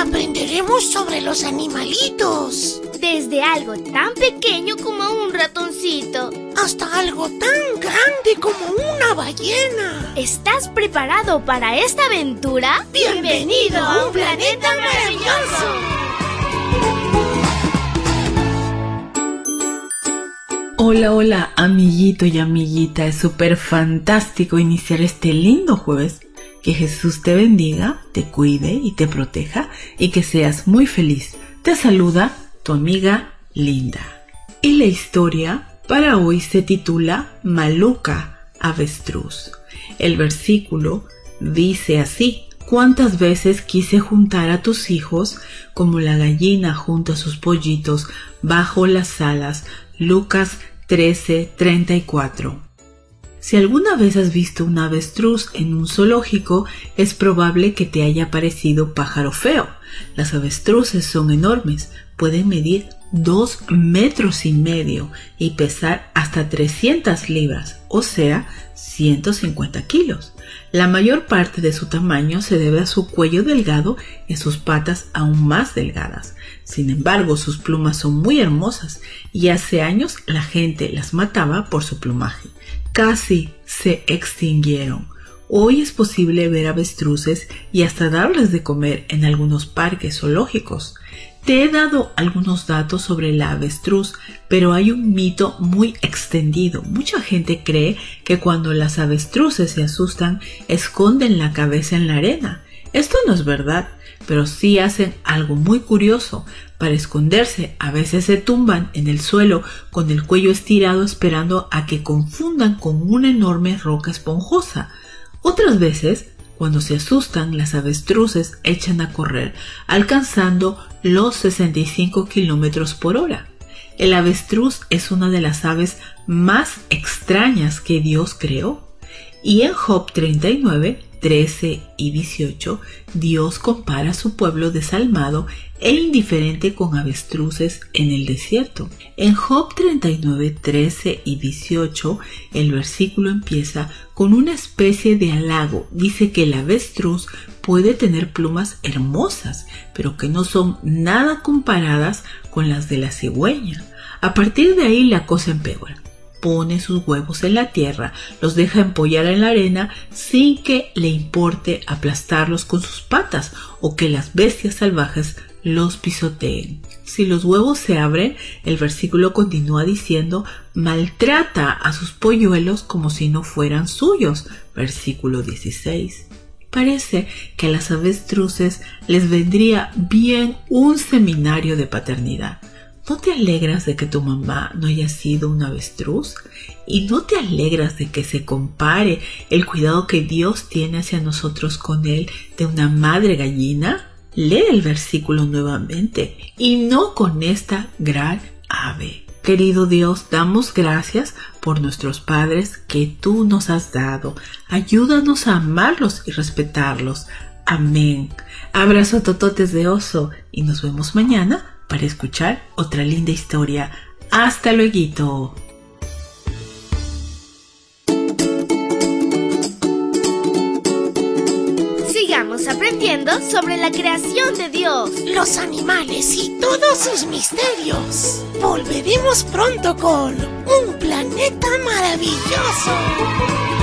aprenderemos sobre los animalitos. Desde algo tan pequeño como un ratoncito. Hasta algo tan grande como una ballena. ¿Estás preparado para esta aventura? Bienvenido a un planeta maravilloso. Hola, hola, amiguito y amiguita. Es súper fantástico iniciar este lindo jueves. Que Jesús te bendiga, te cuide y te proteja y que seas muy feliz. Te saluda tu amiga Linda. Y la historia para hoy se titula Maluca Avestruz. El versículo dice así. ¿Cuántas veces quise juntar a tus hijos como la gallina junta sus pollitos bajo las alas? Lucas 13:34. Si alguna vez has visto un avestruz en un zoológico, es probable que te haya parecido pájaro feo. Las avestruces son enormes, pueden medir dos metros y medio y pesar hasta 300 libras, o sea, 150 kilos. La mayor parte de su tamaño se debe a su cuello delgado y sus patas aún más delgadas. Sin embargo, sus plumas son muy hermosas y hace años la gente las mataba por su plumaje casi se extinguieron. Hoy es posible ver avestruces y hasta darles de comer en algunos parques zoológicos. Te he dado algunos datos sobre la avestruz, pero hay un mito muy extendido. Mucha gente cree que cuando las avestruces se asustan, esconden la cabeza en la arena. Esto no es verdad, pero sí hacen algo muy curioso. Para esconderse, a veces se tumban en el suelo con el cuello estirado esperando a que confundan con una enorme roca esponjosa. Otras veces, cuando se asustan, las avestruces echan a correr, alcanzando los 65 kilómetros por hora. El avestruz es una de las aves más extrañas que Dios creó. Y en Job 39 13 y 18, Dios compara a su pueblo desalmado e indiferente con avestruces en el desierto. En Job 39, 13 y 18, el versículo empieza con una especie de halago. Dice que el avestruz puede tener plumas hermosas, pero que no son nada comparadas con las de la cigüeña. A partir de ahí la cosa empeora pone sus huevos en la tierra, los deja empollar en la arena sin que le importe aplastarlos con sus patas o que las bestias salvajes los pisoteen. Si los huevos se abren, el versículo continúa diciendo, maltrata a sus polluelos como si no fueran suyos. Versículo 16. Parece que a las avestruces les vendría bien un seminario de paternidad ¿No te alegras de que tu mamá no haya sido un avestruz? ¿Y no te alegras de que se compare el cuidado que Dios tiene hacia nosotros con él de una madre gallina? Lee el versículo nuevamente y no con esta gran ave. Querido Dios, damos gracias por nuestros padres que tú nos has dado. Ayúdanos a amarlos y respetarlos. Amén. Abrazo tototes de oso y nos vemos mañana para escuchar otra linda historia. Hasta luego. Sigamos aprendiendo sobre la creación de Dios, los animales y todos sus misterios. Volveremos pronto con un planeta maravilloso.